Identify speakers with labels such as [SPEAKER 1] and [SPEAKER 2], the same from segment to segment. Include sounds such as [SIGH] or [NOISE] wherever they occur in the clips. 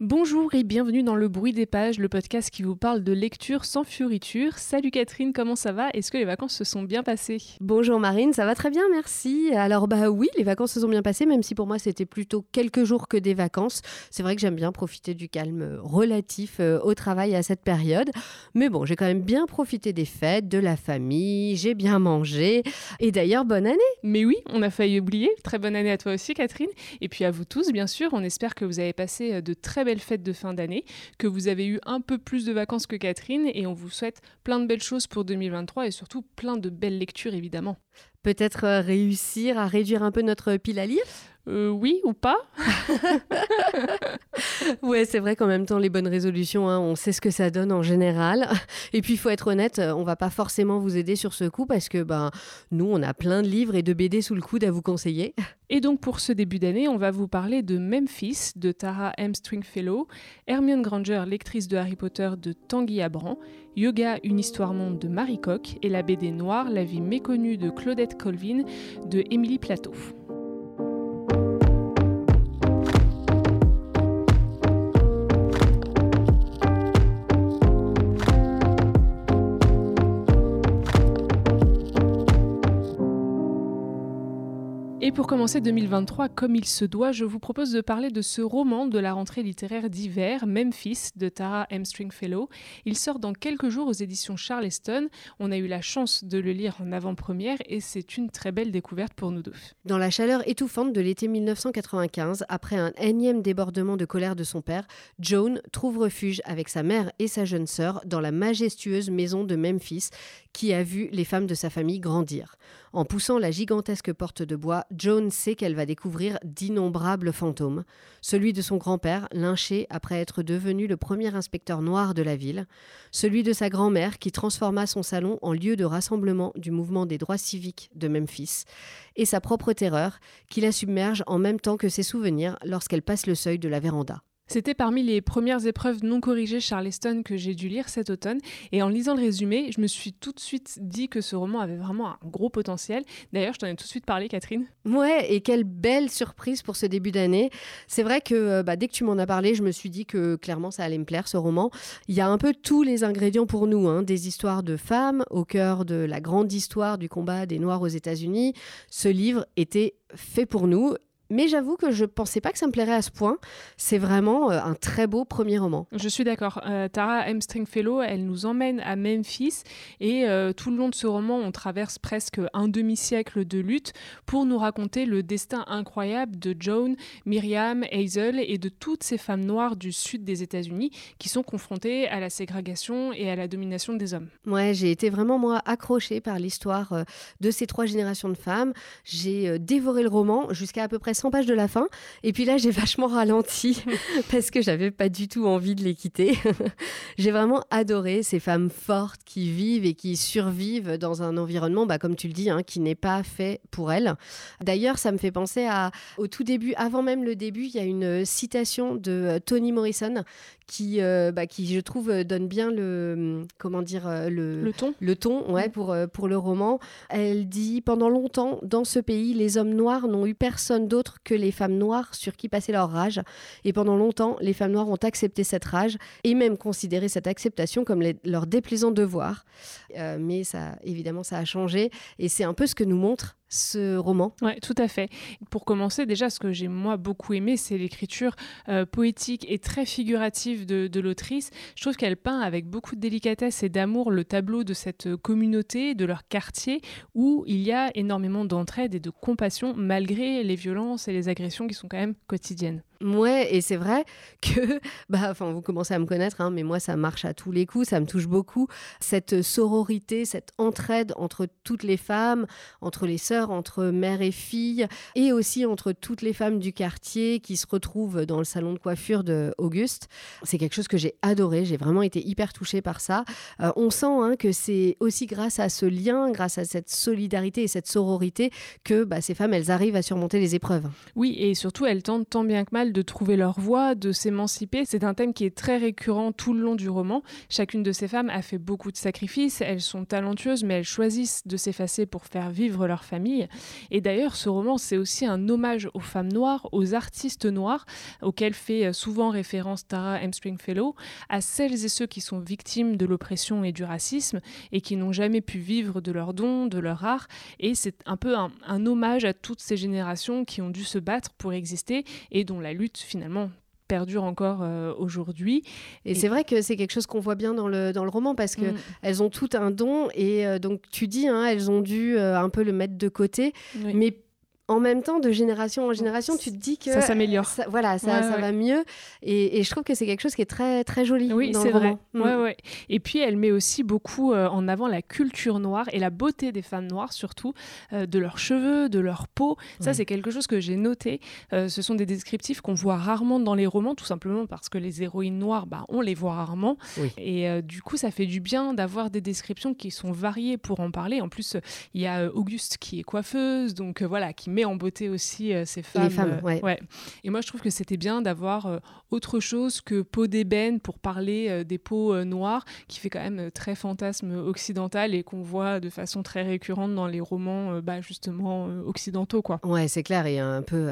[SPEAKER 1] Bonjour et bienvenue dans Le Bruit des Pages, le podcast qui vous parle de lecture sans fioriture. Salut Catherine, comment ça va? Est-ce que les vacances se sont bien passées?
[SPEAKER 2] Bonjour Marine, ça va très bien, merci. Alors bah oui, les vacances se sont bien passées, même si pour moi c'était plutôt quelques jours que des vacances. C'est vrai que j'aime bien profiter du calme relatif euh, au travail à cette période. Mais bon, j'ai quand même bien profité des fêtes, de la famille, j'ai bien mangé. Et d'ailleurs, bonne année
[SPEAKER 1] Mais oui, on a failli oublier. Très bonne année à toi aussi Catherine. Et puis à vous tous, bien sûr. On espère que vous avez passé euh, de très belle fête de fin d'année, que vous avez eu un peu plus de vacances que Catherine et on vous souhaite plein de belles choses pour 2023 et surtout plein de belles lectures évidemment.
[SPEAKER 2] Peut-être euh, réussir à réduire un peu notre pile à lire?
[SPEAKER 1] Euh, oui ou pas [LAUGHS]
[SPEAKER 2] Ouais, c'est vrai qu'en même temps, les bonnes résolutions, hein, on sait ce que ça donne en général. [LAUGHS] Et puis, il faut être honnête, on va pas forcément vous aider sur ce coup parce que ben, nous, on a plein de livres et de BD sous le coude à vous conseiller. [LAUGHS]
[SPEAKER 1] Et donc, pour ce début d'année, on va vous parler de Memphis de Tara M. Stringfellow, Hermione Granger, lectrice de Harry Potter de Tanguy Abran, Yoga, une histoire monde de Marie Coq et la BD Noire, la vie méconnue de Claudette Colvin de Émilie Plateau. Pour commencer 2023 comme il se doit, je vous propose de parler de ce roman de la rentrée littéraire d'hiver, Memphis, de Tara M. Stringfellow. Il sort dans quelques jours aux éditions Charleston. On a eu la chance de le lire en avant-première et c'est une très belle découverte pour nous deux.
[SPEAKER 2] Dans la chaleur étouffante de l'été 1995, après un énième débordement de colère de son père, Joan trouve refuge avec sa mère et sa jeune sœur dans la majestueuse maison de Memphis qui a vu les femmes de sa famille grandir. En poussant la gigantesque porte de bois, Joan sait qu'elle va découvrir d'innombrables fantômes. Celui de son grand-père, lynché après être devenu le premier inspecteur noir de la ville. Celui de sa grand-mère qui transforma son salon en lieu de rassemblement du mouvement des droits civiques de Memphis. Et sa propre terreur qui la submerge en même temps que ses souvenirs lorsqu'elle passe le seuil de la véranda.
[SPEAKER 1] C'était parmi les premières épreuves non corrigées Charleston que j'ai dû lire cet automne. Et en lisant le résumé, je me suis tout de suite dit que ce roman avait vraiment un gros potentiel. D'ailleurs, je t'en ai tout de suite parlé, Catherine.
[SPEAKER 2] Ouais, et quelle belle surprise pour ce début d'année. C'est vrai que euh, bah, dès que tu m'en as parlé, je me suis dit que clairement ça allait me plaire ce roman. Il y a un peu tous les ingrédients pour nous, hein. des histoires de femmes au cœur de la grande histoire du combat des Noirs aux États-Unis. Ce livre était fait pour nous mais j'avoue que je pensais pas que ça me plairait à ce point. C'est vraiment euh, un très beau premier roman.
[SPEAKER 1] Je suis d'accord. Euh, Tara M. Stringfellow, elle nous emmène à Memphis et euh, tout le long de ce roman, on traverse presque un demi-siècle de lutte pour nous raconter le destin incroyable de Joan, Myriam, Hazel et de toutes ces femmes noires du sud des États-Unis qui sont confrontées à la ségrégation et à la domination des hommes.
[SPEAKER 2] Ouais, j'ai été vraiment moi accrochée par l'histoire de ces trois générations de femmes. J'ai dévoré le roman jusqu'à à peu près 100 pages de la fin. Et puis là, j'ai vachement ralenti [LAUGHS] parce que j'avais pas du tout envie de les quitter. [LAUGHS] j'ai vraiment adoré ces femmes fortes qui vivent et qui survivent dans un environnement, bah, comme tu le dis, hein, qui n'est pas fait pour elles. D'ailleurs, ça me fait penser à, au tout début, avant même le début, il y a une citation de euh, Toni Morrison qui, euh, bah, qui je trouve euh, donne bien le comment dire le,
[SPEAKER 1] le ton
[SPEAKER 2] le ton ouais pour pour le roman elle dit pendant longtemps dans ce pays les hommes noirs n'ont eu personne d'autre que les femmes noires sur qui passer leur rage. Et pendant longtemps, les femmes noires ont accepté cette rage et même considéré cette acceptation comme leur déplaisant devoir. Euh, mais ça, évidemment, ça a changé et c'est un peu ce que nous montre ce roman.
[SPEAKER 1] Oui, tout à fait. Pour commencer, déjà, ce que j'ai moi beaucoup aimé, c'est l'écriture euh, poétique et très figurative de, de l'autrice. Je trouve qu'elle peint avec beaucoup de délicatesse et d'amour le tableau de cette communauté, de leur quartier, où il y a énormément d'entraide et de compassion malgré les violences et les agressions qui sont quand même quotidiennes.
[SPEAKER 2] Ouais, et c'est vrai [LAUGHS] que, bah, enfin, vous commencez à me connaître, hein, mais moi, ça marche à tous les coups, ça me touche beaucoup. Cette sororité, cette entraide entre toutes les femmes, entre les sœurs, entre mère et fille, et aussi entre toutes les femmes du quartier qui se retrouvent dans le salon de coiffure de Auguste. C'est quelque chose que j'ai adoré, j'ai vraiment été hyper touchée par ça. Euh, on sent hein, que c'est aussi grâce à ce lien, grâce à cette solidarité et cette sororité que bah, ces femmes, elles arrivent à surmonter les épreuves.
[SPEAKER 1] Oui, et surtout, elles tentent tant bien que mal de trouver leur voie, de s'émanciper. C'est un thème qui est très récurrent tout le long du roman. Chacune de ces femmes a fait beaucoup de sacrifices, elles sont talentueuses, mais elles choisissent de s'effacer pour faire vivre leur famille. Et d'ailleurs, ce roman, c'est aussi un hommage aux femmes noires, aux artistes noirs, auxquels fait souvent référence Tara M. Stringfellow, à celles et ceux qui sont victimes de l'oppression et du racisme et qui n'ont jamais pu vivre de leurs dons, de leur art. Et c'est un peu un, un hommage à toutes ces générations qui ont dû se battre pour exister et dont la lutte finalement perdure encore euh, aujourd'hui.
[SPEAKER 2] Et, c'est vrai que c'est quelque chose qu'on voit bien dans le, dans le roman parce que mm. elles ont tout un don et euh, donc tu dis, hein, elles ont dû euh, un peu le mettre de côté, mais en même temps, de génération en génération, tu te dis que
[SPEAKER 1] ça s'améliore.
[SPEAKER 2] Voilà, ça, ça va mieux. Et, je trouve que c'est quelque chose qui est très très joli.
[SPEAKER 1] Oui,
[SPEAKER 2] c'est vrai.
[SPEAKER 1] Mm. Ouais, ouais. Et puis elle met aussi beaucoup euh, en avant la culture noire et la beauté des femmes noires, surtout euh, de leurs cheveux, de leur peau. Ça, c'est quelque chose que j'ai noté. Euh, ce sont des descriptifs qu'on voit rarement dans les romans, tout simplement parce que les héroïnes noires, bah, on les voit rarement. Et du coup, ça fait du bien d'avoir des descriptions qui sont variées pour en parler. En plus, il y a Auguste qui est coiffeuse, donc voilà, qui met en beauté aussi euh, ces femmes.
[SPEAKER 2] femmes, euh,
[SPEAKER 1] ouais. Et moi, je trouve que c'était bien d'avoir euh, autre chose que peau d'ébène pour parler des peaux noires, qui fait quand même très fantasme occidental et qu'on voit de façon très récurrente dans les romans, bah, justement occidentaux, quoi.
[SPEAKER 2] Ouais, c'est clair et un peu.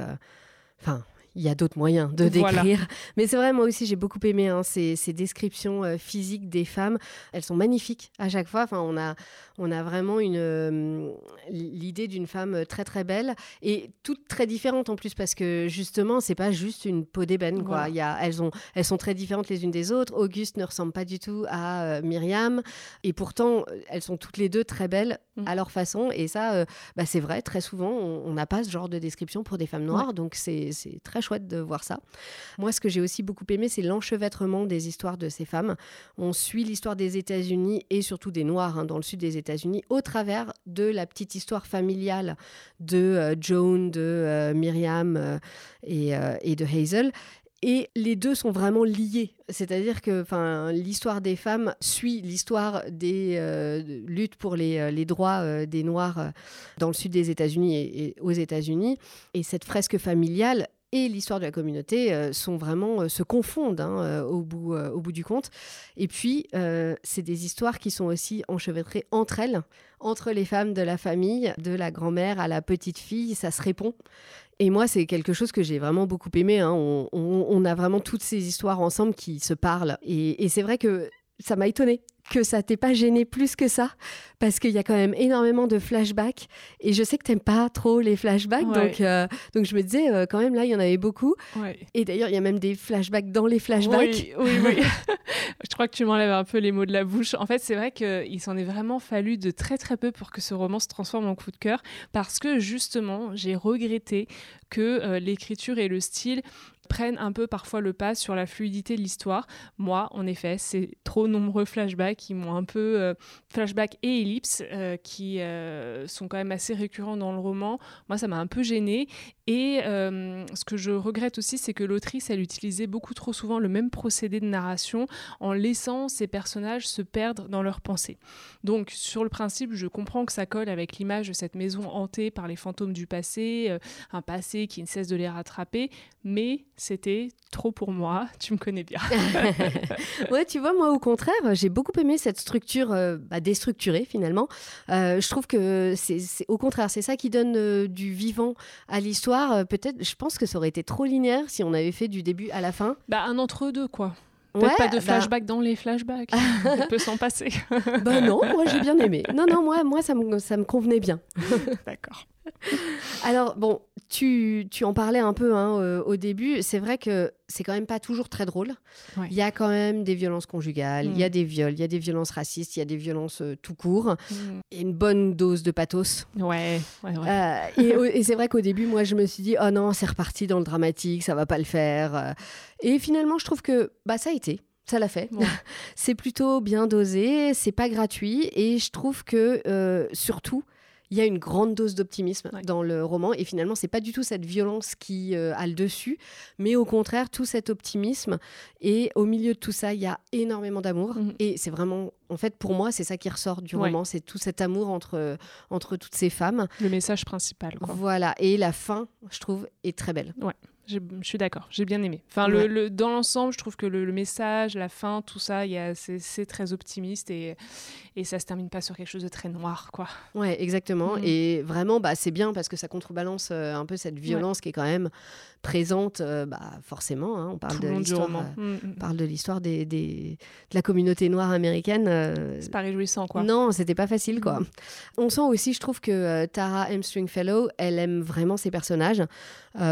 [SPEAKER 2] Enfin, il y a d'autres moyens de décrire. [LAUGHS] Mais c'est vrai, moi aussi, j'ai beaucoup aimé hein, ces, descriptions euh, physiques des femmes. Elles sont magnifiques à chaque fois. Enfin, on a, on a vraiment une euh, l'idée d'une femme très très belle et toutes très différentes en plus parce que justement, c'est pas juste une peau d'ébène. Quoi. Il y a, elles, ont, elles sont très différentes les unes des autres. Auguste ne ressemble pas du tout à euh, Myriam et pourtant, elles sont toutes les deux très belles mm. à leur façon. Et ça, bah, c'est vrai, très souvent, on n'a pas ce genre de description pour des femmes noires. Donc, c'est très chouette de voir ça. Moi, ce que j'ai aussi beaucoup aimé, c'est l'enchevêtrement des histoires de ces femmes. On suit l'histoire des États-Unis et surtout des Noirs hein, dans le sud des États-Unis au travers de la petite histoire familiale de euh, Joan, de euh, Myriam euh, et, et de Hazel et les deux sont vraiment liés. C'est-à-dire que l'histoire des femmes suit l'histoire des luttes pour les, les droits des Noirs dans le sud des États-Unis et, aux États-Unis. Et cette fresque familiale, et l'histoire de la communauté euh, sont vraiment euh, se confondent hein, euh, au, bout, au bout du compte. Et puis, c'est des histoires qui sont aussi enchevêtrées entre elles, entre les femmes de la famille, de la grand-mère à la petite fille, ça se répond. Et moi, c'est quelque chose que j'ai vraiment beaucoup aimé. Hein. On, a vraiment toutes ces histoires ensemble qui se parlent. Et, et c'est vrai que ça m'a étonnée que ça t'ait pas gêné plus que ça parce qu'il y a quand même énormément de flashbacks et je sais que t'aimes pas trop les flashbacks donc euh, donc je me disais euh, quand même là il y en avait beaucoup. Et d'ailleurs il y a même des flashbacks dans les flashbacks.
[SPEAKER 1] Oui oui, oui. [LAUGHS] je crois que tu m'enlèves un peu les mots de la bouche. En fait c'est vrai qu'il s'en est vraiment fallu de très très peu pour que ce roman se transforme en coup de cœur parce que justement j'ai regretté que euh, l'écriture et le style prennent un peu parfois le pas sur la fluidité de l'histoire. Moi, en effet, c'est trop nombreux flashbacks qui m'ont un peu euh, flashbacks et ellipses euh, qui euh, sont quand même assez récurrents dans le roman. Moi, ça m'a un peu gênée. Et ce que je regrette aussi, c'est que l'autrice, elle utilisait beaucoup trop souvent le même procédé de narration en laissant ses personnages se perdre dans leurs pensées. Donc, sur le principe, je comprends que ça colle avec l'image de cette maison hantée par les fantômes du passé, un passé qui ne cesse de les rattraper, mais c'était trop pour moi, tu me connais bien. [LAUGHS]
[SPEAKER 2] ouais, tu vois, moi au contraire, j'ai beaucoup aimé cette structure euh, bah, déstructurée finalement. Euh, je trouve que c'est au contraire, c'est ça qui donne euh, du vivant à l'histoire. Peut-être, je pense que ça aurait été trop linéaire si on avait fait du début à la fin.
[SPEAKER 1] Bah, un entre-deux, quoi. Peut-être pas de bah flashback dans les flashbacks. [LAUGHS] on peut s'en passer.
[SPEAKER 2] bah non, moi j'ai bien aimé. Non, non, moi, moi ça, me, ça me convenait bien. [LAUGHS]
[SPEAKER 1] D'accord. [LAUGHS]
[SPEAKER 2] Alors, bon, tu, tu, en parlais un peu hein, euh, au début. C'est vrai que c'est quand même pas toujours très drôle. Il y a quand même des violences conjugales, il y a mm. des viols, il y a des violences racistes, il y a des violences euh, tout court. Mm. Et une bonne dose de pathos.
[SPEAKER 1] Ouais, ouais,
[SPEAKER 2] ouais. Euh, et, c'est vrai qu'au début, moi, je me suis dit, oh non, c'est reparti dans le dramatique, ça va pas le faire. Et finalement, je trouve que bah, ça a été. Ça l'a fait. [LAUGHS] c'est plutôt bien dosé, c'est pas gratuit et je trouve que surtout il y a une grande dose d'optimisme dans le roman. Et finalement c'est pas du tout cette violence qui euh, a le dessus mais au contraire tout cet optimisme. Et au milieu de tout ça il y a énormément d'amour. Mhm. et c'est vraiment en fait pour moi c'est ça qui ressort du roman. C'est tout cet amour entre entre toutes ces femmes.
[SPEAKER 1] Le message principal
[SPEAKER 2] voilà. Et la fin je trouve est très belle.
[SPEAKER 1] Ouais Je suis d'accord, j'ai bien aimé. Enfin, le, dans l'ensemble, je trouve que le, message, la fin, tout ça, c'est très optimiste et, et ça se termine pas sur quelque chose de très noir, quoi.
[SPEAKER 2] Ouais, exactement. Mm. Et vraiment, bah, c'est bien parce que ça contrebalance euh, un peu cette violence qui est quand même présente, euh, bah, forcément. Hein. on parle de, l'histoire, euh, mm, mm. parle de l'histoire des, des, de la communauté noire américaine.
[SPEAKER 1] c'est pas réjouissant, quoi.
[SPEAKER 2] Non, c'était pas facile, quoi. On sent aussi, je trouve que Tara M. Stringfellow, elle aime vraiment ses personnages.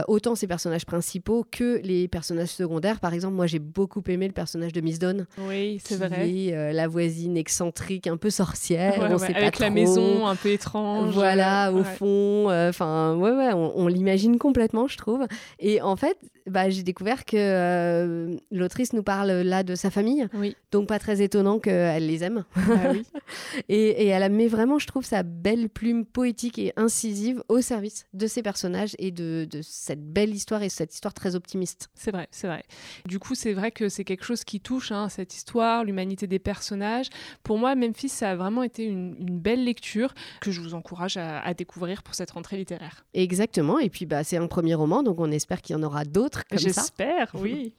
[SPEAKER 2] autant ses personnages principaux que les personnages secondaires. Par exemple, moi, j'ai beaucoup aimé le personnage de Miss Dawn.
[SPEAKER 1] Oui, c'est vrai.
[SPEAKER 2] la voisine excentrique, un peu sorcière. on
[SPEAKER 1] sait avec la maison un peu étrange.
[SPEAKER 2] Voilà, au fond. Euh, enfin, ouais, ouais, on, l'imagine complètement, je trouve. Et en fait, bah, j'ai découvert que euh, l'autrice nous parle là de sa famille.
[SPEAKER 1] Oui.
[SPEAKER 2] Donc, pas très étonnant qu'elle les aime.
[SPEAKER 1] Ah oui. [LAUGHS]
[SPEAKER 2] et, et, elle met vraiment, je trouve, sa belle plume poétique et incisive au service de ses personnages et de, de cette belle histoire et cette histoire très optimiste.
[SPEAKER 1] C'est vrai, c'est vrai. Du coup, c'est vrai que c'est quelque chose qui touche hein, cette histoire, l'humanité des personnages. Pour moi, Memphis, ça a vraiment été une, belle lecture que je vous encourage à, découvrir pour cette rentrée littéraire.
[SPEAKER 2] Exactement. Et puis, bah, c'est un premier roman, donc on espère qu'il y en aura d'autres comme ça.
[SPEAKER 1] J'espère, oui.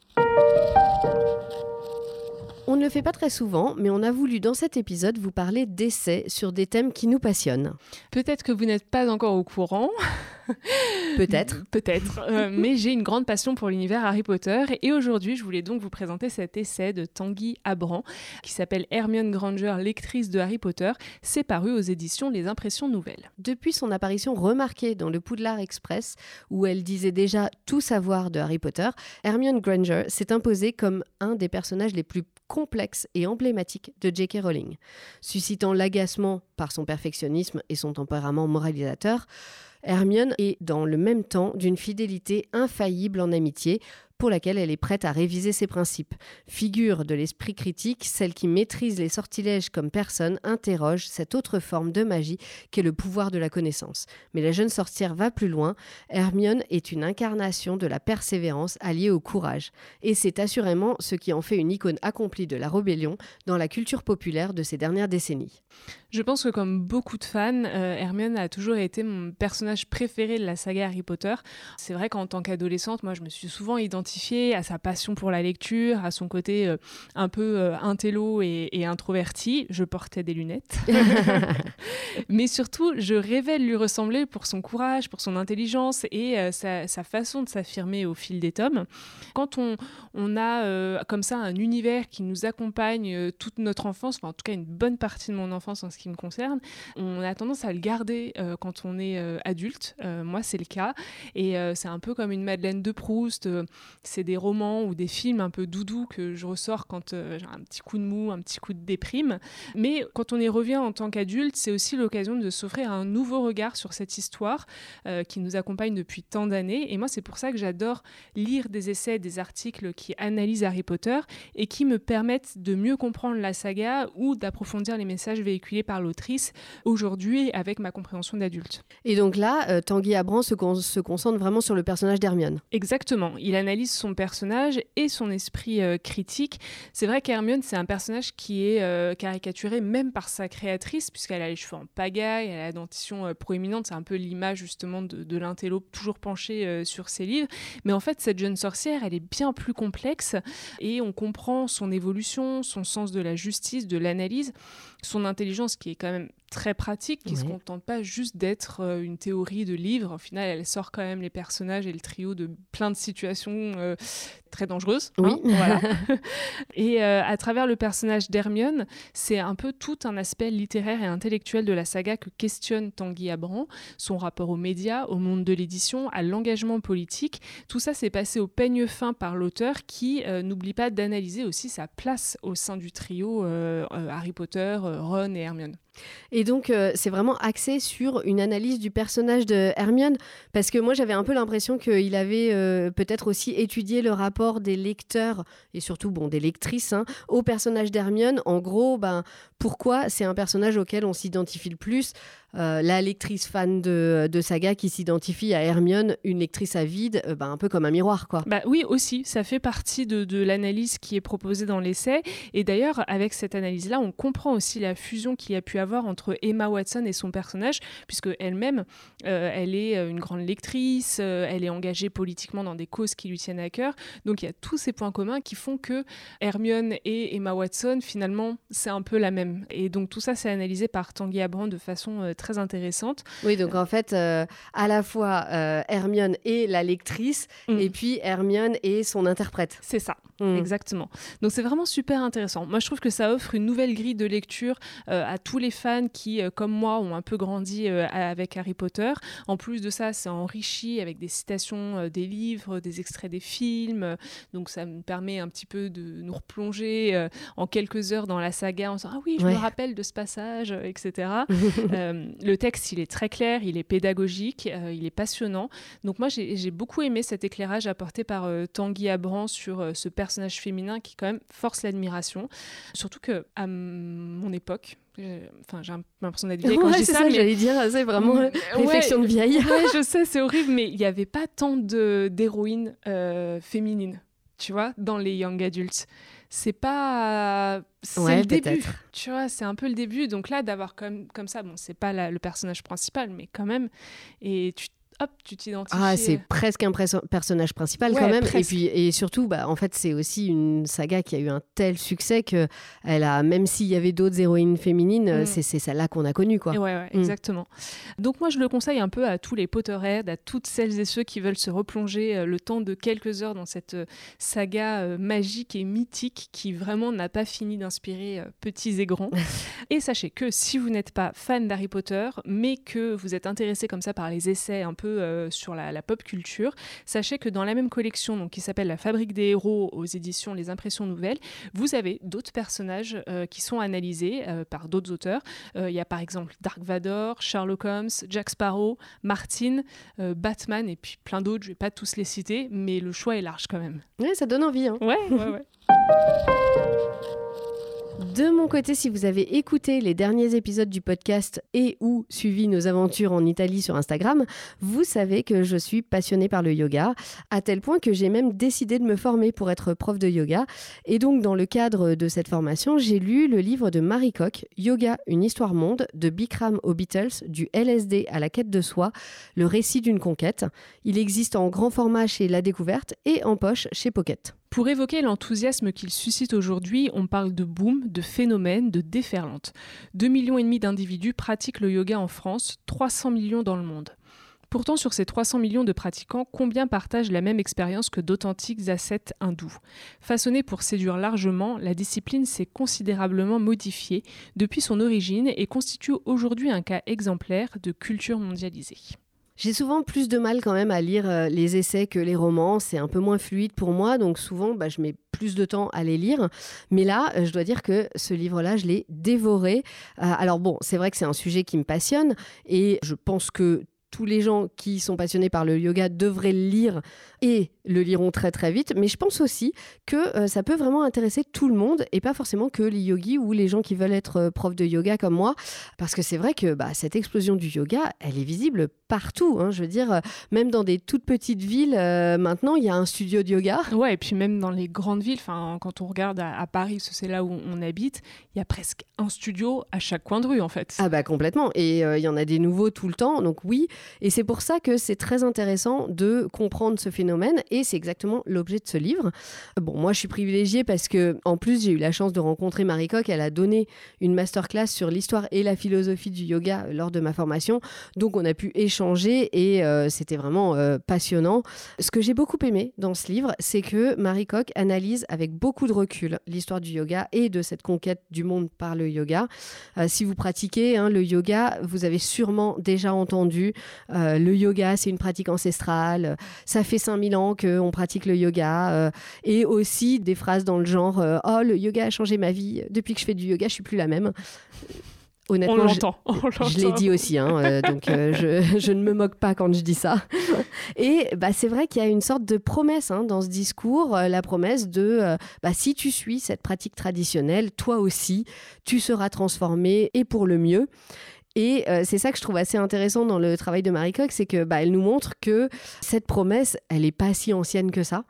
[SPEAKER 2] On ne le fait pas très souvent, mais on a voulu dans cet épisode vous parler d'essais sur des thèmes qui nous passionnent.
[SPEAKER 1] Peut-être que vous n'êtes pas encore au courant. [LAUGHS]
[SPEAKER 2] Peut-être.
[SPEAKER 1] Peut-être. Euh, [LAUGHS] mais j'ai une grande passion pour l'univers Harry Potter et aujourd'hui, je voulais donc vous présenter cet essai de Tanguy Abran qui s'appelle Hermione Granger, lectrice de Harry Potter. C'est paru aux éditions Les Impressions Nouvelles.
[SPEAKER 2] Depuis son apparition remarquée dans le Poudlard Express, où elle disait déjà tout savoir de Harry Potter, Hermione Granger s'est imposée comme un des personnages les plus complexes et emblématiques de J.K. Rowling. Suscitant l'agacement par son perfectionnisme et son tempérament moralisateur, Hermione est dans le même temps d'une fidélité infaillible en amitié, pour laquelle elle est prête à réviser ses principes. Figure de l'esprit critique, celle qui maîtrise les sortilèges comme personne interroge cette autre forme de magie qu'est le pouvoir de la connaissance. Mais la jeune sorcière va plus loin. Hermione est une incarnation de la persévérance alliée au courage. Et c'est assurément ce qui en fait une icône accomplie de la rébellion dans la culture populaire de ces dernières décennies.
[SPEAKER 1] Je pense que comme beaucoup de fans, euh, Hermione a toujours été mon personnage préféré de la saga Harry Potter. C'est vrai qu'en tant qu'adolescente, moi, je me suis souvent identifiée à sa passion pour la lecture, à son côté euh, un peu euh, intello et, introverti. Je portais des lunettes. [LAUGHS] Mais surtout, je rêvais de lui ressembler pour son courage, pour son intelligence et sa, façon de s'affirmer au fil des tomes. Quand on, on a comme ça un univers qui nous accompagne toute notre enfance, enfin en tout cas une bonne partie de mon enfance, en ce qui me concerne, on a tendance à le garder euh, quand on est euh, Euh, moi, c'est le cas. Et c'est un peu comme une Madeleine de Proust. c'est des romans ou des films un peu doudou que je ressors quand j'ai un petit coup de mou, un petit coup de déprime. Mais quand on y revient en tant qu'adulte, c'est aussi l'occasion de s'offrir un nouveau regard sur cette histoire qui nous accompagne depuis tant d'années. Et moi, c'est pour ça que j'adore lire des essais, des articles qui analysent Harry Potter et qui me permettent de mieux comprendre la saga ou d'approfondir les messages véhiculés véhiculé par l'autrice aujourd'hui avec ma compréhension d'adulte.
[SPEAKER 2] Et donc là, euh, Tanguy Abran se, concentre vraiment sur le personnage d'Hermione.
[SPEAKER 1] Exactement. Il analyse son personnage et son esprit euh, critique. C'est vrai qu'Hermione, c'est un personnage qui est euh, caricaturé même par sa créatrice, puisqu'elle a les cheveux en pagaille, elle a la dentition proéminente. C'est un peu l'image justement de, de l'intello toujours penché sur ses livres. Mais en fait, cette jeune sorcière, elle est bien plus complexe et on comprend son évolution, son sens de la justice, de l'analyse, son intelligence qui est quand même très pratique, qui ne se contente pas juste d'être euh, une théorie de livre. Au final, elle sort quand même les personnages et le trio de plein de situations euh, très dangereuses.
[SPEAKER 2] Oui.
[SPEAKER 1] Hein, voilà. [LAUGHS] [LAUGHS] et euh, à travers le personnage d'Hermione, c'est un peu tout un aspect littéraire et intellectuel de la saga que questionne Tanguy Abran, son rapport aux médias, au monde de l'édition, à l'engagement politique. Tout ça s'est passé au peigne fin par l'auteur qui n'oublie pas d'analyser aussi sa place au sein du trio Harry Potter, Ron et Hermione.
[SPEAKER 2] Et donc, euh, c'est vraiment axé sur une analyse du personnage de Hermione, parce que moi, j'avais un peu l'impression qu'il avait euh, peut-être aussi étudié le rapport des lecteurs, et surtout, bon, des lectrices, hein, au personnage d'Hermione. En gros, ben, pourquoi c'est un personnage auquel on s'identifie le plus la lectrice fan de, saga qui s'identifie à Hermione, une lectrice à vide, bah, un peu comme un miroir, quoi.
[SPEAKER 1] Bah oui, aussi, ça fait partie de, de l'analyse qui est proposée dans l'essai. Et d'ailleurs, avec cette analyse-là, on comprend aussi la fusion qu'il y a pu entre Emma Watson et son personnage, puisque elle-même, elle est une grande lectrice, elle est engagée politiquement dans des causes qui lui tiennent à cœur. Donc il y a tous ces points communs qui font que Hermione et Emma Watson, finalement, c'est un peu la même. Et donc tout ça, c'est analysé par Tanguy Abrand de façon euh, très intéressante.
[SPEAKER 2] Oui, donc en fait, euh, à la fois euh, Hermione et la lectrice, mm. et puis Hermione et son interprète.
[SPEAKER 1] C'est ça, mm. exactement. Donc c'est vraiment super intéressant. Moi, je trouve que ça offre une nouvelle grille de lecture à tous les fans qui, comme moi, ont un peu grandi avec Harry Potter. En plus de ça, c'est enrichi avec des citations des livres, des extraits des films. Donc ça me permet un petit peu de nous replonger euh, en quelques heures dans la saga en disant Ah oui, je me rappelle de ce passage, euh, etc. [LAUGHS] Euh, le texte, il est très clair, il est pédagogique, il est passionnant. Donc moi, j'ai beaucoup aimé cet éclairage apporté par Tanguy Abran sur ce personnage féminin qui quand même force l'admiration. Surtout que à mon époque, Enfin, j'ai l'impression d'être vieille quand je dis ça.
[SPEAKER 2] mais... j'allais dire, c'est vraiment une réflexion de vieille.
[SPEAKER 1] ouais, [LAUGHS] je sais, c'est horrible, mais il n'y avait pas tant d'héroïnes féminines tu vois, dans les young adults. C'est pas. C'est le début. Tu vois, c'est un peu le début. Donc là, d'avoir comme, comme ça, bon, c'est pas le personnage principal, mais quand même. Et tu hop, tu t'identifies.
[SPEAKER 2] Ah, c'est presque un personnage principal quand même. Et puis et surtout, bah, en fait, c'est aussi une saga qui a eu un tel succès que elle a, même s'il y avait d'autres héroïnes féminines, mm. c'est celle-là qu'on a connue, quoi.
[SPEAKER 1] ouais, mm. exactement. Donc moi, je le conseille un peu à tous les Potterheads, à toutes celles et ceux qui veulent se replonger euh, le temps de quelques heures dans cette euh, saga euh, magique et mythique qui vraiment n'a pas fini d'inspirer petits et grands. [LAUGHS] et sachez que si vous n'êtes pas fan d'Harry Potter, mais que vous êtes intéressé comme ça par les essais un peu euh, sur la, pop culture. Sachez que dans la même collection, donc, qui s'appelle La Fabrique des héros aux éditions Les Impressions Nouvelles, vous avez d'autres personnages euh, qui sont analysés euh, par d'autres auteurs. Il y a par exemple Dark Vador, Sherlock Holmes, Jack Sparrow, Martin, Batman et puis plein d'autres. Je vais pas tous les citer, mais le choix est large quand même.
[SPEAKER 2] Ouais, ça donne envie. Hein.
[SPEAKER 1] Ouais, ouais, ouais. [LAUGHS]
[SPEAKER 2] De mon côté, si vous avez écouté les derniers épisodes du podcast et ou suivi nos aventures en Italie sur Instagram, vous savez que je suis passionnée par le yoga, à tel point que j'ai même décidé de me former pour être prof de yoga. Et donc, dans le cadre de cette formation, j'ai lu le livre de Marie Koch, Yoga, une histoire monde, de Bikram aux Beatles, du LSD à la quête de soi, le récit d'une conquête. Il existe en grand format chez La Découverte et en poche chez Pocket.
[SPEAKER 1] Pour évoquer l'enthousiasme qu'il suscite aujourd'hui, on parle de boom, de phénomène, de déferlante. 2,5 millions d'individus pratiquent le yoga en France, 300 millions dans le monde. Pourtant, sur ces 300 millions de pratiquants, combien partagent la même expérience que d'authentiques ascètes hindous? Façonnée pour séduire largement, la discipline s'est considérablement modifiée depuis son origine et constitue aujourd'hui un cas exemplaire de culture mondialisée.
[SPEAKER 2] J'ai souvent plus de mal quand même à lire euh, les essais que les romans. C'est un peu moins fluide pour moi, donc souvent bah, je mets plus de temps à les lire. Mais là, euh, je dois dire que ce livre-là, je l'ai dévoré. Euh, alors bon, c'est vrai que c'est un sujet qui me passionne et je pense que tous les gens qui sont passionnés par le yoga devraient le lire et le liront très très vite. Mais je pense aussi que euh, ça peut vraiment intéresser tout le monde et pas forcément que les yogis ou les gens qui veulent être euh, profs de yoga comme moi. Parce que c'est vrai que bah, cette explosion du yoga, elle est visible partout. Hein. Je veux dire, euh, même dans des toutes petites villes, maintenant, il y a un studio de yoga.
[SPEAKER 1] Ouais, et puis même dans les grandes villes, quand on regarde à, à Paris, c'est là où on habite, il y a presque un studio à chaque coin de rue en fait.
[SPEAKER 2] Ah bah complètement. Et il y en a des nouveaux tout le temps. Donc oui, et c'est pour ça que c'est très intéressant de comprendre ce phénomène et c'est exactement l'objet de ce livre. Bon, moi je suis privilégiée parce que en plus j'ai eu la chance de rencontrer Marie Coq. Elle a donné une masterclass sur l'histoire et la philosophie du yoga lors de ma formation. Donc on a pu échanger et euh, c'était vraiment euh, passionnant. Ce que j'ai beaucoup aimé dans ce livre, c'est que Marie Coq analyse avec beaucoup de recul l'histoire du yoga et de cette conquête du monde par le yoga. Euh, si vous pratiquez hein, le yoga, vous avez sûrement déjà entendu euh, le yoga, c'est une pratique ancestrale. Ça fait 5000 ans qu'on pratique le yoga. Euh, et aussi des phrases dans le genre euh, Oh, le yoga a changé ma vie. Depuis que je fais du yoga, je suis plus la même.
[SPEAKER 1] Honnêtement, on l'entend.
[SPEAKER 2] Je, l'ai dit aussi, hein, donc je, ne me moque pas quand je dis ça. Et bah, c'est vrai qu'il y a une sorte de promesse hein, dans ce discours, la promesse de bah, si tu suis cette pratique traditionnelle, toi aussi, tu seras transformé et pour le mieux. Et euh, c'est ça que je trouve assez intéressant dans le travail de Marie Coq, c'est que bah, elle nous montre que cette promesse, elle n'est pas si ancienne que ça,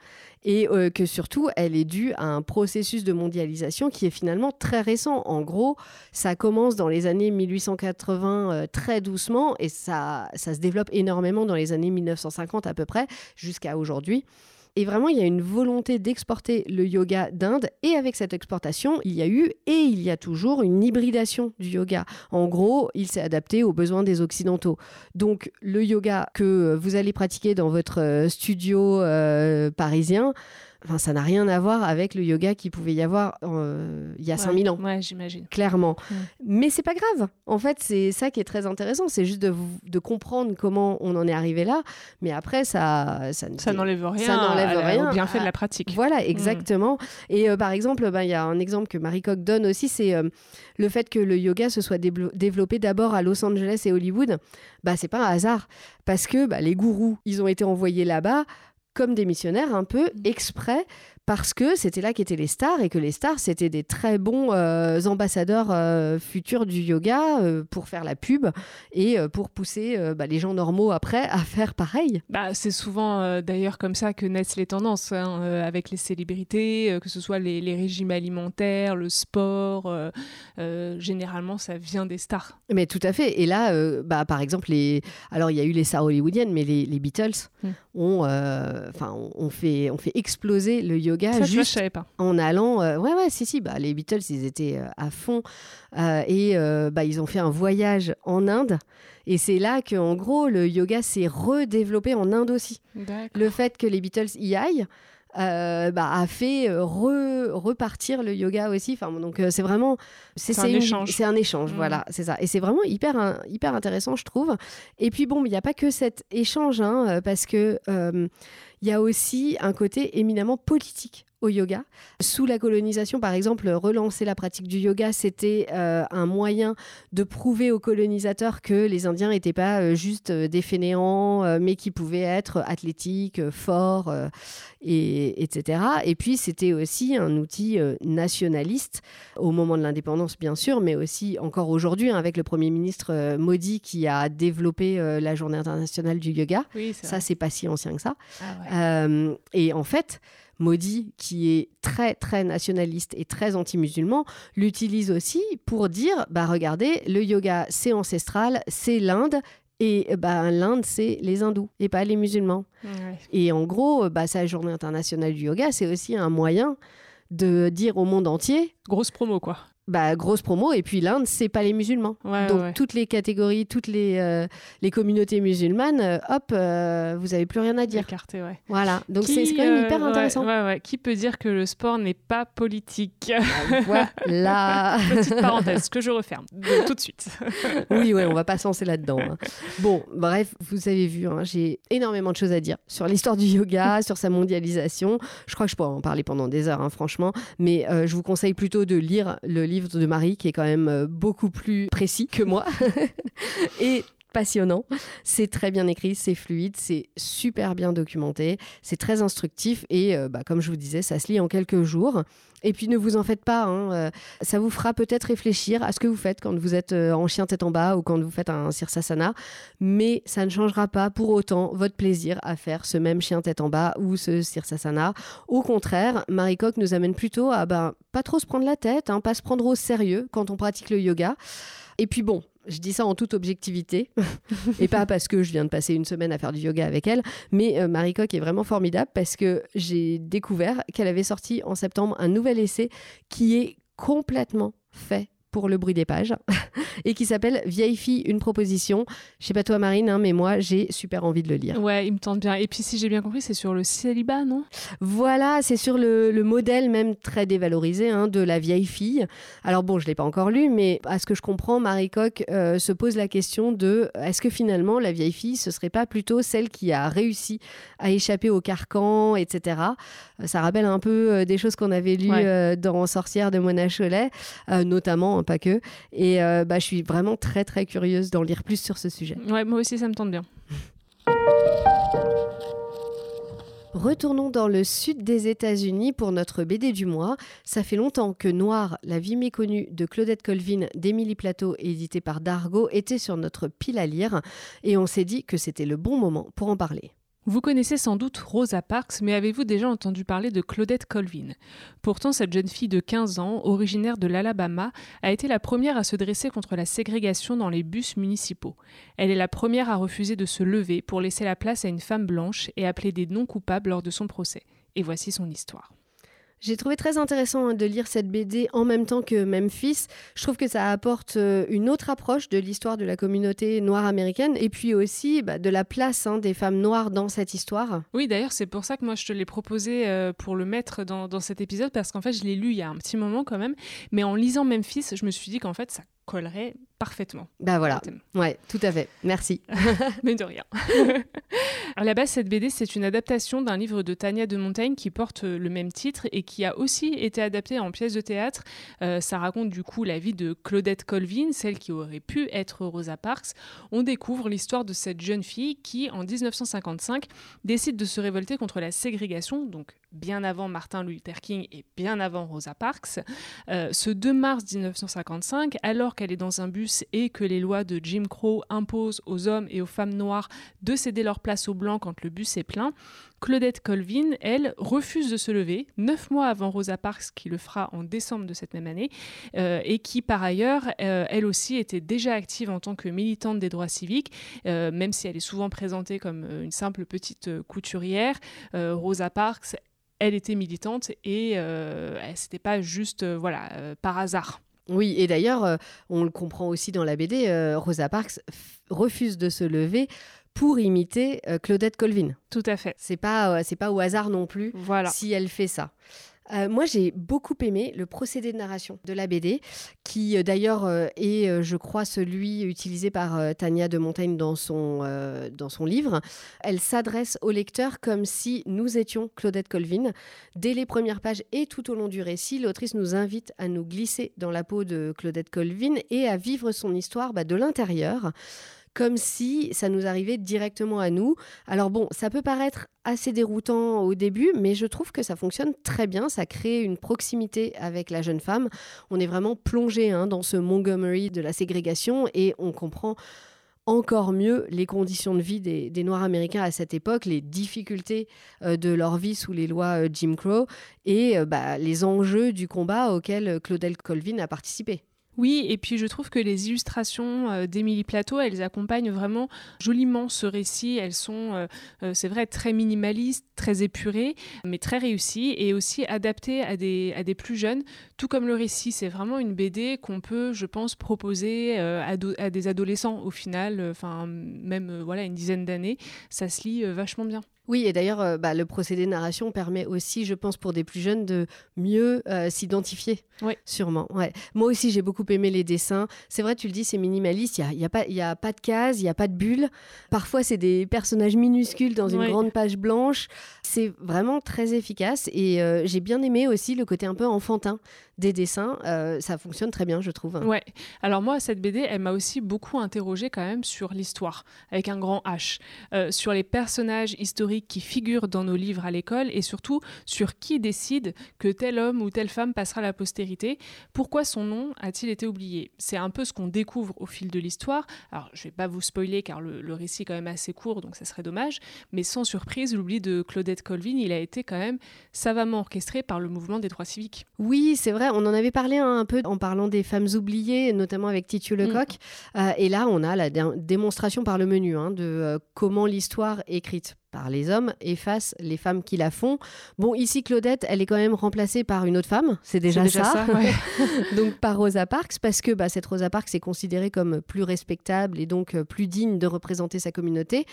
[SPEAKER 2] et euh, que surtout, elle est due à un processus de mondialisation qui est finalement très récent. En gros, ça commence dans les années 1880 euh, très doucement, et ça, ça se développe énormément dans les années 1950 à peu près, jusqu'à aujourd'hui. Et vraiment, il y a une volonté d'exporter le yoga d'Inde. Et avec cette exportation, il y a eu et il y a toujours une hybridation du yoga. En gros, il s'est adapté aux besoins des Occidentaux. Donc, le yoga que vous allez pratiquer dans votre euh, studio euh, parisien, Enfin, ça n'a rien à voir avec le yoga qu'il pouvait y avoir euh, il y a 5000 ans.
[SPEAKER 1] Ouais, j'imagine.
[SPEAKER 2] Clairement. Mais c'est pas grave. En fait, c'est ça qui est très intéressant. C'est juste de, de, comprendre comment on en est arrivé là. Mais après, ça.
[SPEAKER 1] Ça, ça n'enlève rien. Ça n'enlève rien. Au bienfait de la pratique.
[SPEAKER 2] Voilà, mm. exactement. Et euh, par exemple, ben, il y a un exemple que Marie Coq donne aussi c'est euh, le fait que le yoga se soit développé d'abord à Los Angeles et Hollywood. Bah, c'est pas un hasard. Parce que bah, les gourous, ils ont été envoyés là-bas comme des missionnaires un peu mmh. exprès parce que c'était là qu'étaient les stars et que les stars c'était des très bons euh, ambassadeurs euh, futurs du yoga euh, pour faire la pub et pour pousser bah, les gens normaux après à faire pareil.
[SPEAKER 1] Bah, c'est souvent d'ailleurs comme ça que naissent les tendances hein, avec les célébrités, que ce soit les, les, régimes alimentaires, le sport. généralement, ça vient des stars.
[SPEAKER 2] Mais tout à fait. Et là, bah, par exemple, les... alors il y a eu les stars hollywoodiennes, mais les, les Beatles mmh. Ont, enfin, on fait, on fait exploser le yoga juste en allant. Euh, ouais, ouais, si, si. Bah, les Beatles, ils étaient euh, à fond euh, et bah, ils ont fait un voyage en Inde. Et c'est là que, en gros, le yoga s'est redéveloppé en Inde aussi. Le fait que les Beatles y aillent. Bah, a fait repartir le yoga aussi. Enfin, donc c'est vraiment
[SPEAKER 1] c'est un, échange.
[SPEAKER 2] C'est un échange, mmh. voilà, c'est ça. Et c'est vraiment hyper hyper intéressant, je trouve. Et puis bon, il n'y a pas que cet échange, hein, parce que il y a aussi un côté éminemment politique au yoga. Sous la colonisation, par exemple, relancer la pratique du yoga, c'était euh, un moyen de prouver aux colonisateurs que les Indiens n'étaient pas euh, juste euh, des fainéants, mais qui pouvaient être athlétiques, forts, et, etc. Et puis, c'était aussi un outil nationaliste au moment de l'indépendance, bien sûr, mais aussi encore aujourd'hui, hein, avec le Premier ministre Modi qui a développé la Journée internationale du yoga. ça, c'est pas si ancien que ça. Ah et en fait, Modi, qui est très très nationaliste et très anti-musulman, l'utilise aussi pour dire bah regardez, le yoga c'est ancestral, c'est l'Inde et bah, l'Inde, c'est les hindous et pas les musulmans. Et en gros, bah, sa journée internationale du yoga, c'est aussi un moyen de dire au monde entier.
[SPEAKER 1] Grosse promo, quoi
[SPEAKER 2] bah, grosse promo. Et puis l'Inde, c'est pas les musulmans. Donc toutes les catégories, toutes les, euh, les communautés musulmanes, euh, hop, euh, vous avez plus rien à dire.
[SPEAKER 1] Écarté, ouais.
[SPEAKER 2] Voilà. Donc c'est quand même hyper intéressant.
[SPEAKER 1] Qui peut dire que le sport n'est pas politique
[SPEAKER 2] Voilà. [LAUGHS]
[SPEAKER 1] Petite parenthèse que je referme tout de suite. [LAUGHS]
[SPEAKER 2] oui, ouais, on va pas se lancer là-dedans. Hein. Bon, bref, vous avez vu, hein, j'ai énormément de choses à dire sur l'histoire du yoga, [LAUGHS] sur sa mondialisation. Je crois que je pourrais en parler pendant des heures, hein, franchement. Mais je vous conseille plutôt de lire le livre de Marie qui est quand même euh, beaucoup plus précis que moi. [LAUGHS] Et passionnant. C'est très bien écrit, c'est fluide, c'est super bien documenté, c'est très instructif et euh, bah, comme je vous disais, ça se lit en quelques jours. Et puis ne vous en faites pas, hein, euh, ça vous fera peut-être réfléchir à ce que vous faites quand vous êtes en chien tête en bas ou quand vous faites un sirsasana, mais ça ne changera pas pour autant votre plaisir à faire ce même chien tête en bas ou ce sirsasana. Au contraire, Marie Coq nous amène plutôt à ben, pas trop se prendre la tête, hein, pas se prendre au sérieux quand on pratique le yoga. Et puis bon, je dis ça en toute objectivité, [LAUGHS] et pas parce que je viens de passer une semaine à faire du yoga avec elle, mais euh, Marie Coq est vraiment formidable parce que j'ai découvert qu'elle avait sorti en septembre un nouvel essai qui est complètement fait pour le bruit des pages [LAUGHS] et qui s'appelle Vieille fille, une proposition. Je sais pas toi Marine, hein, mais moi j'ai super envie de le lire.
[SPEAKER 1] Ouais, il me tente bien. Et puis si j'ai bien compris, c'est sur le célibat, non?
[SPEAKER 2] Voilà, c'est sur le, modèle même très dévalorisé hein, de la vieille fille. Alors bon, je l'ai pas encore lu, mais à ce que je comprends, Marie Coq euh, se pose la question de est-ce que finalement la vieille fille, ce serait pas plutôt celle qui a réussi à échapper au carcan, etc. Euh, ça rappelle un peu euh, des choses qu'on avait lues dans Sorcière de Mona Cholet, notamment pas que. Et euh, bah, je suis vraiment très très curieuse d'en lire plus sur ce sujet.
[SPEAKER 1] Ouais, moi aussi ça me tente bien.
[SPEAKER 2] Retournons dans le sud des États-Unis pour notre BD du mois. Ça fait longtemps que Noir, la vie méconnue de Claudette Colvin d'Émilie Plateau, édité par Dargo, était sur notre pile à lire et on s'est dit que c'était le bon moment pour en parler.
[SPEAKER 1] Vous connaissez sans doute Rosa Parks, mais avez-vous déjà entendu parler de Claudette Colvin? Pourtant, cette jeune fille de 15 ans, originaire de l'Alabama, a été la première à se dresser contre la ségrégation dans les bus municipaux. Elle est la première à refuser de se lever pour laisser la place à une femme blanche et appeler des non coupables lors de son procès. Et voici son histoire.
[SPEAKER 2] J'ai trouvé très intéressant hein, de lire cette BD en même temps que Memphis. Je trouve que ça apporte euh, une autre approche de l'histoire de la communauté noire américaine et puis aussi bah, de la place hein, des femmes noires dans cette histoire.
[SPEAKER 1] Oui, d'ailleurs, c'est pour ça que moi je te l'ai proposé euh, pour le mettre dans, dans cet épisode parce qu'en fait, je l'ai lu il y a un petit moment quand même. Mais en lisant Memphis, je me suis dit qu'en fait, ça collerait parfaitement.
[SPEAKER 2] Bah voilà. Ouais, tout à fait. Merci. [LAUGHS]
[SPEAKER 1] Mais de rien. [LAUGHS] à la base, cette BD, c'est une adaptation d'un livre de Tania de Montaigne qui porte le même titre et qui a aussi été adapté en pièce de théâtre. Euh, ça raconte du coup la vie de Claudette Colvin, celle qui aurait pu être Rosa Parks. On découvre l'histoire de cette jeune fille qui, en 1955, décide de se révolter contre la ségrégation, donc bien avant Martin Luther King et bien avant Rosa Parks. Euh, ce 2 mars 1955, alors qu'elle est dans un bus et que les lois de Jim Crow imposent aux hommes et aux femmes noires de céder leur place aux blancs quand le bus est plein, Claudette Colvin, elle, refuse de se lever, neuf mois avant Rosa Parks, qui le fera en décembre de cette même année, euh, et qui par ailleurs, euh, elle aussi, était déjà active en tant que militante des droits civiques, même si elle est souvent présentée comme une simple petite couturière. Rosa Parks, elle était militante et euh, c'était pas juste euh, voilà euh, par hasard.
[SPEAKER 2] Oui, et d'ailleurs, euh, on le comprend aussi dans la BD, Rosa Parks refuse de se lever pour imiter Claudette Colvin.
[SPEAKER 1] Tout à fait.
[SPEAKER 2] C'est pas c'est pas au hasard non plus voilà. si elle fait ça. Euh, moi, j'ai beaucoup aimé le procédé de narration de la BD, qui euh, d'ailleurs euh, est, je crois, celui utilisé par Tania de Montaigne dans son, livre. Elle s'adresse au lecteur comme si nous étions Claudette Colvin. Dès les premières pages et tout au long du récit, l'autrice nous invite à nous glisser dans la peau de Claudette Colvin et à vivre son histoire bah, de l'intérieur comme si ça nous arrivait directement à nous. Alors bon, ça peut paraître assez déroutant au début, mais je trouve que ça fonctionne très bien. Ça crée une proximité avec la jeune femme. On est vraiment plongé hein, dans ce Montgomery de la ségrégation et on comprend encore mieux les conditions de vie des, Noirs américains à cette époque, les difficultés euh, de leur vie sous les lois euh, Jim Crow et euh, bah, les enjeux du combat auquel Claudel Colvin a participé.
[SPEAKER 1] Oui, et puis je trouve que les illustrations euh, d'Émilie Plateau, elles accompagnent vraiment joliment ce récit. Elles sont, euh, euh, c'est vrai, très minimalistes, très épurées, mais très réussies et aussi adaptées à des, plus jeunes, tout comme le récit. C'est vraiment une BD qu'on peut, je pense, proposer à, à, des adolescents au final, même voilà, une dizaine d'années. Ça se lit vachement bien.
[SPEAKER 2] Oui, et d'ailleurs, euh, bah, le procédé de narration permet aussi, je pense, pour des plus jeunes de mieux euh, s'identifier. Oui. Sûrement. Ouais. Moi aussi, j'ai beaucoup aimé les dessins. C'est vrai, tu le dis, c'est minimaliste. Il n'y a, y a, pas, y a pas de cases, il n'y a pas de bulles. Parfois, c'est des personnages minuscules dans une grande page blanche. C'est vraiment très efficace. Et euh, j'ai bien aimé aussi le côté un peu enfantin des dessins. ça fonctionne très bien, je trouve.
[SPEAKER 1] Ouais. Alors, moi, cette BD, elle m'a aussi beaucoup interrogée quand même sur l'histoire, avec un grand H, sur les personnages historiques qui figurent dans nos livres à l'école et surtout sur qui décide que tel homme ou telle femme passera à la postérité. Pourquoi son nom a-t-il été oublié? C'est un peu ce qu'on découvre au fil de l'histoire. Alors, je ne vais pas vous spoiler car le, récit est quand même assez court, donc ça serait dommage. Mais sans surprise, l'oubli de Claudette Colvin, il a été quand même savamment orchestré par le mouvement des droits civiques.
[SPEAKER 2] Oui, c'est vrai. On en avait parlé un peu en parlant des femmes oubliées, notamment avec Titu Lecoq. Mm. Euh, et là, on a la démonstration par le menu hein, de euh, comment l'histoire est écrite par les hommes efface les femmes qui la font. Bon, ici, Claudette, elle est quand même remplacée par une autre femme, c'est déjà, ça. [LAUGHS] [LAUGHS] donc par Rosa Parks, parce que bah, cette Rosa Parks est considérée comme plus respectable et donc euh, plus digne de représenter sa communauté.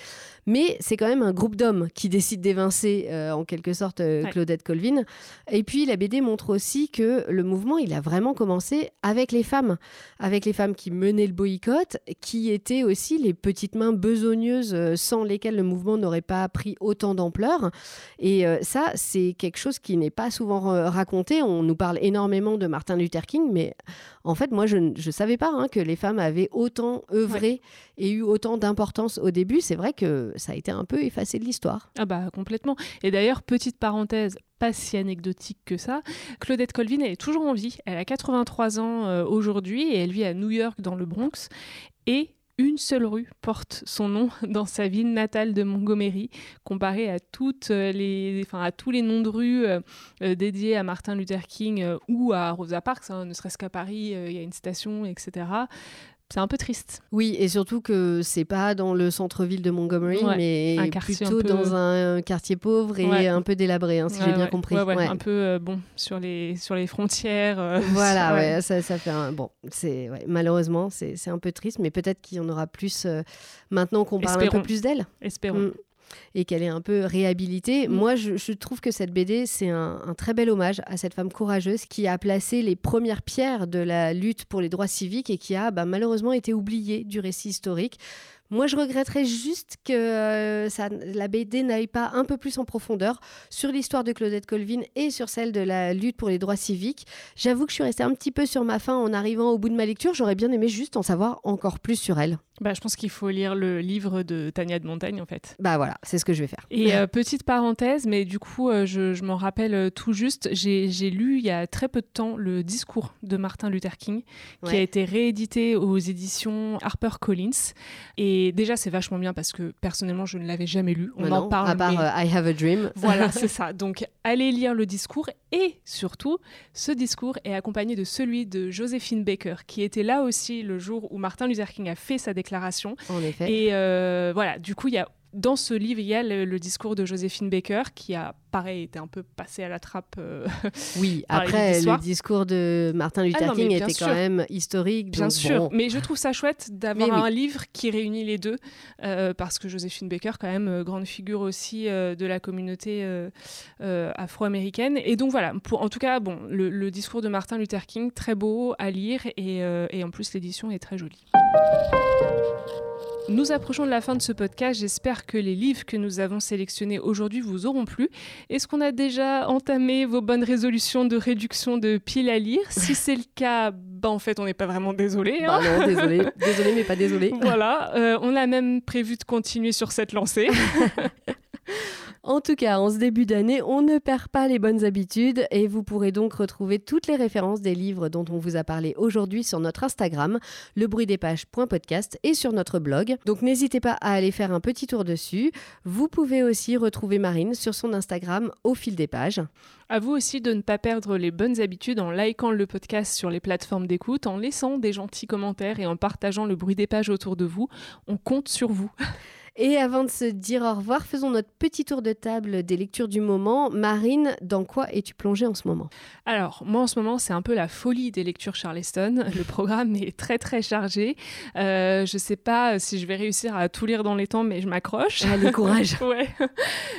[SPEAKER 2] Mais c'est quand même un groupe d'hommes qui décide d'évincer euh, en quelque sorte euh, Claudette Colvin. Et puis la BD montre aussi que le mouvement, il a vraiment commencé avec les femmes, avec les femmes qui menaient le boycott, qui étaient aussi les petites mains besogneuses sans lesquelles le mouvement n'aurait pas pris autant d'ampleur. Et euh, ça, c'est quelque chose qui n'est pas souvent raconté. On nous parle énormément de Martin Luther King, mais en fait, moi, je ne savais pas hein, que les femmes avaient autant œuvré et eu autant d'importance au début. C'est vrai que ça a été un peu effacé de l'histoire.
[SPEAKER 1] Ah bah complètement. Et d'ailleurs, petite parenthèse, pas si anecdotique que ça. Claudette Colvin, elle est toujours en vie. Elle a 83 ans euh, aujourd'hui et elle vit à New York, dans le Bronx. Et une seule rue porte son nom [LAUGHS] dans sa ville natale de Montgomery, comparé à, toutes les, enfin, à tous les noms de rues euh, euh, dédiés à Martin Luther King ou à Rosa Parks, hein, ne serait-ce qu'à Paris, il y a une station, etc c'est un peu triste.
[SPEAKER 2] Oui, et surtout que c'est pas dans le centre-ville de Montgomery, mais plutôt dans un quartier pauvre et un peu délabré, hein, si j'ai bien compris.
[SPEAKER 1] Un peu euh, bon sur les sur les frontières. Euh, [LAUGHS]
[SPEAKER 2] voilà, ouais. ça, ça fait un bon. C'est malheureusement c'est un peu triste, mais peut-être qu'il y en aura plus euh, maintenant qu'on parle un peu plus d'elle.
[SPEAKER 1] Espérons. Mm
[SPEAKER 2] et qu'elle est un peu réhabilitée. Mm. Moi, je, trouve que cette BD, c'est un, très bel hommage à cette femme courageuse qui a placé les premières pierres de la lutte pour les droits civiques et qui a bah, malheureusement été oubliée du récit historique. Moi, je regretterais juste que euh, ça, la BD n'aille pas un peu plus en profondeur sur l'histoire de Claudette Colvin et sur celle de la lutte pour les droits civiques. J'avoue que je suis restée un petit peu sur ma faim en arrivant au bout de ma lecture. J'aurais bien aimé juste en savoir encore plus sur elle.
[SPEAKER 1] Bah, je pense qu'il faut lire le livre de Tania de Montagne, en fait.
[SPEAKER 2] Bah voilà, c'est ce que je vais faire.
[SPEAKER 1] Et euh, petite parenthèse, mais du coup, euh, je, m'en rappelle euh, tout juste, j'ai lu il y a très peu de temps le discours de Martin Luther King, qui a été réédité aux éditions HarperCollins. Et déjà, c'est vachement bien parce que personnellement, je ne l'avais jamais lu.
[SPEAKER 2] On en parle. À part I Have a Dream.
[SPEAKER 1] Voilà, [LAUGHS] c'est ça. Donc, allez lire le discours. Et surtout, ce discours est accompagné de celui de Josephine Baker, qui était là aussi le jour où Martin Luther King a fait sa déclaration
[SPEAKER 2] en effet.
[SPEAKER 1] Et euh, voilà, du coup, il y a dans ce livre, il y a le, discours de Joséphine Baker qui a, pareil, été un peu passé à la trappe. Euh, [LAUGHS]
[SPEAKER 2] oui, après, le discours de Martin Luther ah King était quand même historique.
[SPEAKER 1] Bien sûr, mais je trouve ça chouette d'avoir un livre qui réunit les deux, euh, parce que Joséphine Baker, quand même, grande figure aussi de la communauté afro-américaine. Et donc voilà, pour, en tout cas, bon, le, discours de Martin Luther King, très beau à lire, et, et en plus, l'édition est très jolie. Nous approchons de la fin de ce podcast. J'espère que les livres que nous avons sélectionnés aujourd'hui vous auront plu. Est-ce qu'on a déjà entamé vos bonnes résolutions de réduction de piles à lire? Si c'est le cas, bah en fait, on n'est pas vraiment désolé.
[SPEAKER 2] Hein. Bah non, désolé. désolé, mais pas désolé.
[SPEAKER 1] Voilà. Euh, on a même prévu de continuer sur cette lancée. [LAUGHS]
[SPEAKER 2] En tout cas, en ce début d'année, on ne perd pas les bonnes habitudes et vous pourrez donc retrouver toutes les références des livres dont on vous a parlé aujourd'hui sur notre Instagram, lebruitdespages.podcast et sur notre blog. Donc n'hésitez pas à aller faire un petit tour dessus. Vous pouvez aussi retrouver Marine sur son Instagram au fil des pages.
[SPEAKER 1] À vous aussi de ne pas perdre les bonnes habitudes en likant le podcast sur les plateformes d'écoute, en laissant des gentils commentaires et en partageant le bruit des pages autour de vous. On compte sur vous. [LAUGHS]
[SPEAKER 2] Et avant de se dire au revoir, faisons notre petit tour de table des lectures du moment. Marine, dans quoi es-tu plongée en ce moment?
[SPEAKER 1] Alors, moi en ce moment, c'est un peu la folie des lectures Charleston. [LAUGHS] Le programme est très très chargé. Euh, je ne sais pas si je vais réussir à tout lire dans les temps, mais je m'accroche.
[SPEAKER 2] Allez, [LAUGHS] courage
[SPEAKER 1] ouais.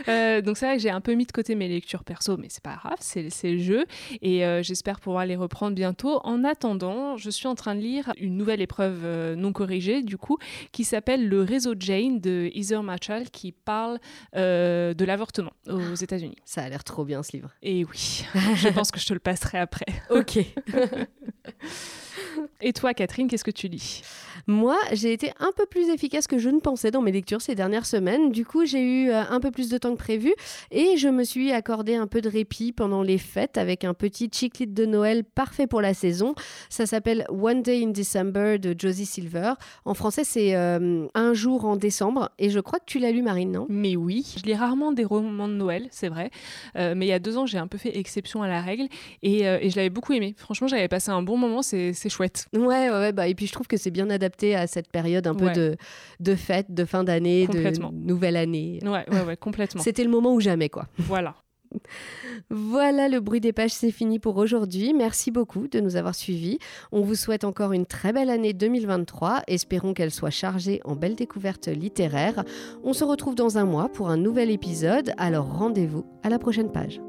[SPEAKER 1] Euh, donc c'est vrai que j'ai un peu mis de côté mes lectures perso, mais c'est pas grave, c'est le jeu. Et euh, j'espère pouvoir les reprendre bientôt. En attendant, je suis en train de lire une nouvelle épreuve non corrigée, du coup, qui s'appelle Le réseau Jane de Heather Marshall qui parle euh, de l'avortement aux États-Unis.
[SPEAKER 2] Ça a l'air trop bien ce livre.
[SPEAKER 1] Et oui, je [LAUGHS] pense que je te le passerai après.
[SPEAKER 2] ok. [LAUGHS] [LAUGHS]
[SPEAKER 1] Et toi, Catherine, qu'est-ce que tu lis?
[SPEAKER 2] Moi, j'ai été un peu plus efficace que je ne pensais dans mes lectures ces dernières semaines. Du coup, j'ai eu euh, un peu plus de temps que prévu et je me suis accordé un peu de répit pendant les fêtes avec un petit chiclit de Noël parfait pour la saison. Ça s'appelle One Day in December de Josie Silver. En français, c'est euh, Un jour en décembre. Et je crois que tu l'as lu, Marine, non?
[SPEAKER 1] Mais oui, je lis rarement des romans de Noël, c'est vrai. Euh, mais il y a deux ans, j'ai un peu fait exception à la règle et, et je l'avais beaucoup aimé. Franchement, j'avais passé un bon moment, c'est chouette.
[SPEAKER 2] Ouais, ouais, bah, et puis je trouve que c'est bien adapté à cette période un peu de, de fête, de fin d'année, de nouvelle année.
[SPEAKER 1] Ouais, ouais, ouais complètement.
[SPEAKER 2] C'était le moment ou jamais, quoi.
[SPEAKER 1] Voilà. [LAUGHS]
[SPEAKER 2] Voilà, le bruit des pages, c'est fini pour aujourd'hui. Merci beaucoup de nous avoir suivis. On vous souhaite encore une très belle année 2023. Espérons qu'elle soit chargée en belles découvertes littéraires. On se retrouve dans un mois pour un nouvel épisode, alors rendez-vous à la prochaine page.